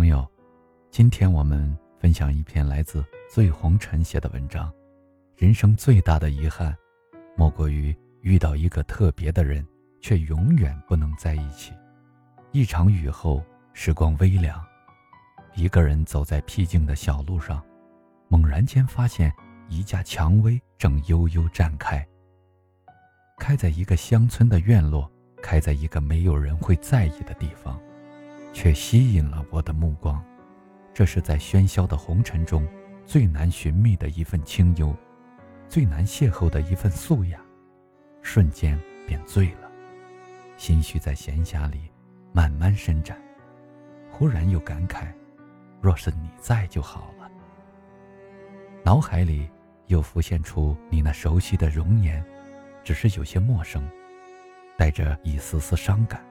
朋友，今天我们分享一篇来自醉红尘写的文章。人生最大的遗憾，莫过于遇到一个特别的人，却永远不能在一起。一场雨后，时光微凉，一个人走在僻静的小路上，猛然间发现一架蔷薇正悠悠绽开。开在一个乡村的院落，开在一个没有人会在意的地方。却吸引了我的目光，这是在喧嚣的红尘中最难寻觅的一份清幽，最难邂逅的一份素雅，瞬间便醉了，心绪在闲暇里慢慢伸展，忽然又感慨：若是你在就好了。脑海里又浮现出你那熟悉的容颜，只是有些陌生，带着一丝丝伤感，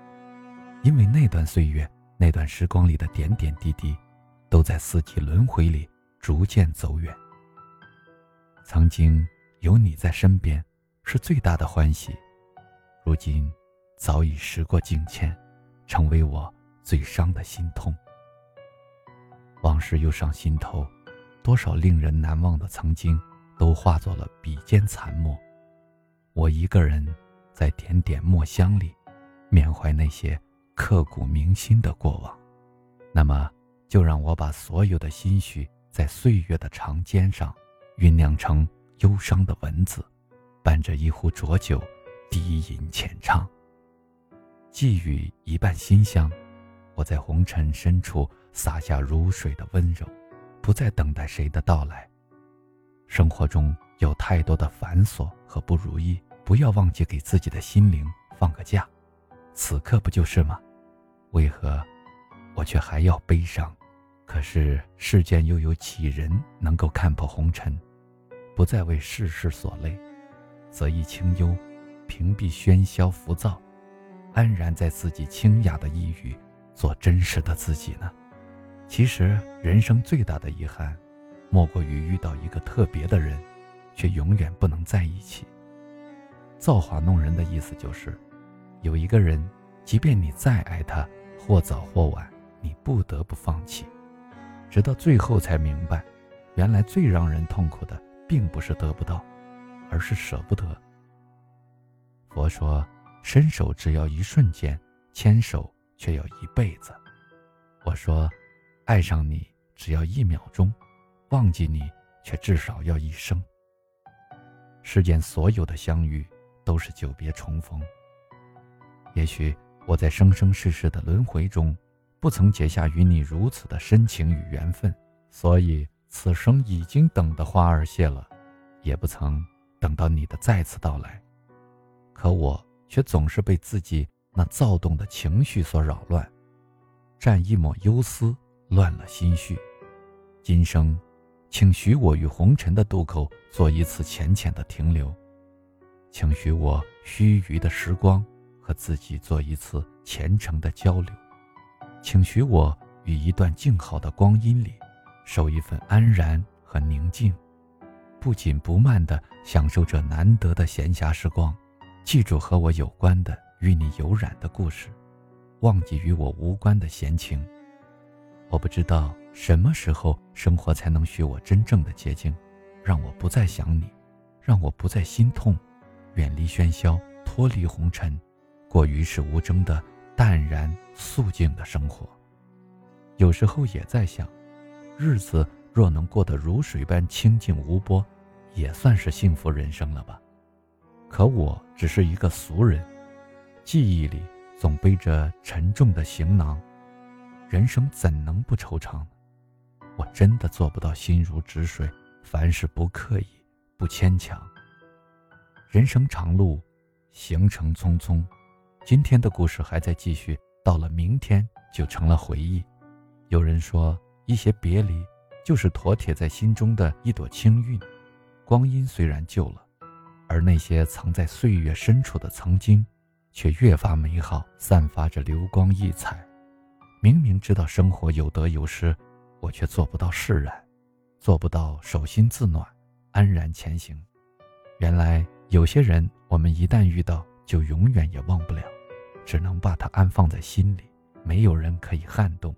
因为那段岁月。那段时光里的点点滴滴，都在四季轮回里逐渐走远。曾经有你在身边，是最大的欢喜；如今早已时过境迁，成为我最伤的心痛。往事又上心头，多少令人难忘的曾经，都化作了笔尖残墨。我一个人在点点墨香里，缅怀那些。刻骨铭心的过往，那么就让我把所有的心绪在岁月的长笺上酝酿成忧伤的文字，伴着一壶浊酒，低吟浅唱。寄予一半馨香，我在红尘深处洒下如水的温柔，不再等待谁的到来。生活中有太多的繁琐和不如意，不要忘记给自己的心灵放个假。此刻不就是吗？为何我却还要悲伤？可是世间又有几人能够看破红尘，不再为世事所累，则以清幽，屏蔽喧嚣浮躁，安然在自己清雅的一隅，做真实的自己呢？其实人生最大的遗憾，莫过于遇到一个特别的人，却永远不能在一起。造化弄人的意思就是，有一个人，即便你再爱他。或早或晚，你不得不放弃，直到最后才明白，原来最让人痛苦的，并不是得不到，而是舍不得。佛说，伸手只要一瞬间，牵手却要一辈子。我说，爱上你只要一秒钟，忘记你却至少要一生。世间所有的相遇，都是久别重逢。也许。我在生生世世的轮回中，不曾结下与你如此的深情与缘分，所以此生已经等得花儿谢了，也不曾等到你的再次到来。可我却总是被自己那躁动的情绪所扰乱，占一抹忧思，乱了心绪。今生，请许我与红尘的渡口做一次浅浅的停留，请许我须臾的时光。和自己做一次虔诚的交流，请许我与一段静好的光阴里，守一份安然和宁静，不紧不慢地享受这难得的闲暇时光，记住和我有关的与你有染的故事，忘记与我无关的闲情。我不知道什么时候生活才能许我真正的洁净，让我不再想你，让我不再心痛，远离喧嚣，脱离红尘。过与世无争的淡然素静的生活，有时候也在想，日子若能过得如水般清静无波，也算是幸福人生了吧。可我只是一个俗人，记忆里总背着沉重的行囊，人生怎能不惆怅呢？我真的做不到心如止水，凡事不刻意，不牵强。人生长路，行程匆匆。今天的故事还在继续，到了明天就成了回忆。有人说，一些别离，就是妥帖在心中的一朵清韵。光阴虽然旧了，而那些藏在岁月深处的曾经，却越发美好，散发着流光溢彩。明明知道生活有得有失，我却做不到释然，做不到手心自暖，安然前行。原来有些人，我们一旦遇到，就永远也忘不了。只能把它安放在心里，没有人可以撼动，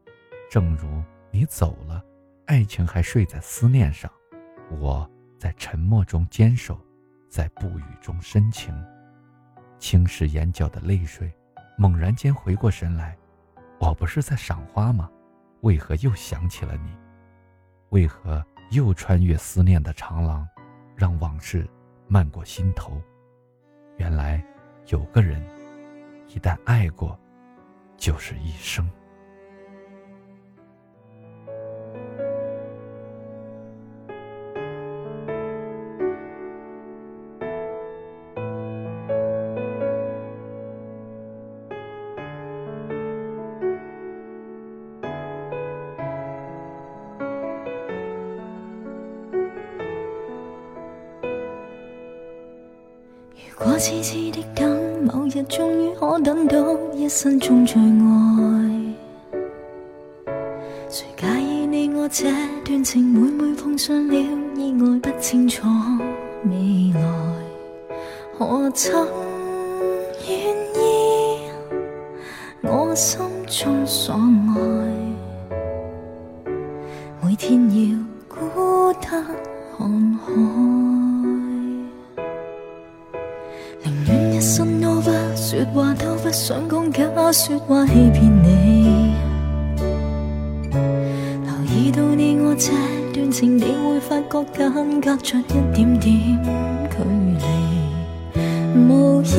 正如你走了，爱情还睡在思念上，我在沉默中坚守，在不语中深情，轻拭眼角的泪水。猛然间回过神来，我不是在赏花吗？为何又想起了你？为何又穿越思念的长廊，让往事漫过心头？原来有个人，一旦爱过，就是一生。如果痴痴的等，某日终于可等到一生中最爱，谁介意你我这段情？每每碰上了意外，不清楚未来，何曾愿意我心中所爱？每天要孤单看海。不想讲假说话欺骗你，留意到你我这段情，你会发觉间隔着一点点距离。无言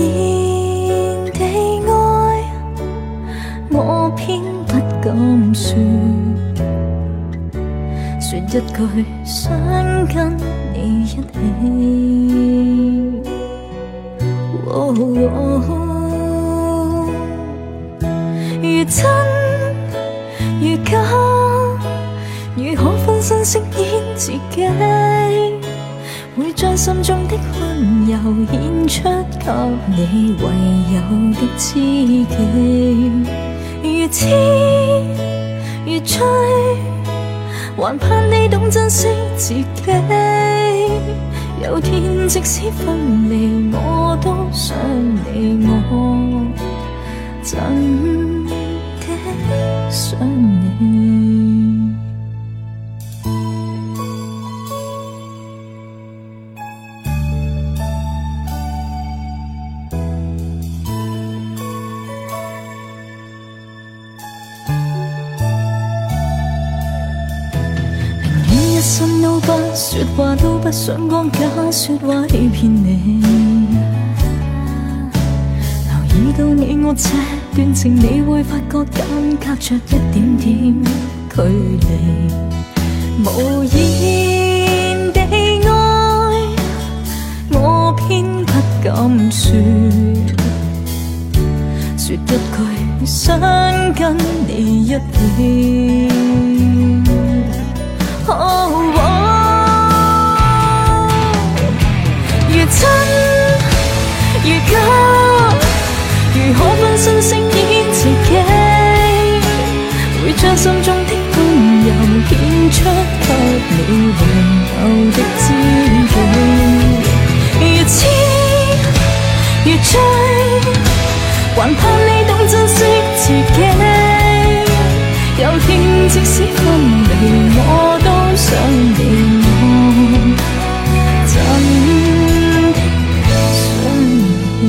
地爱，我偏不敢说，说一句想跟你一起。如真如假，如何分身饰演自己？会将心中的温柔献出给你唯有的知己。如痴如醉，还盼你懂珍惜自己。有天即使分离，我都想你，我真。想你。宁愿一生都不说话，都不想讲假说话欺骗你。留意到你我这段情，你会发觉间隔着一点点距离。无言地爱，我偏不敢说，说一句想跟你一起。如真如假。如何分身饰心中的温柔献出给你唯有的知己。如痴如醉，还盼你懂珍惜自己。有天即使分离，我都想你我。真的想你。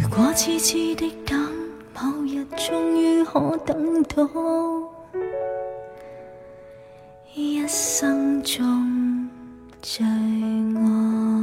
如果？痴痴的等，终于可等到一生中最爱。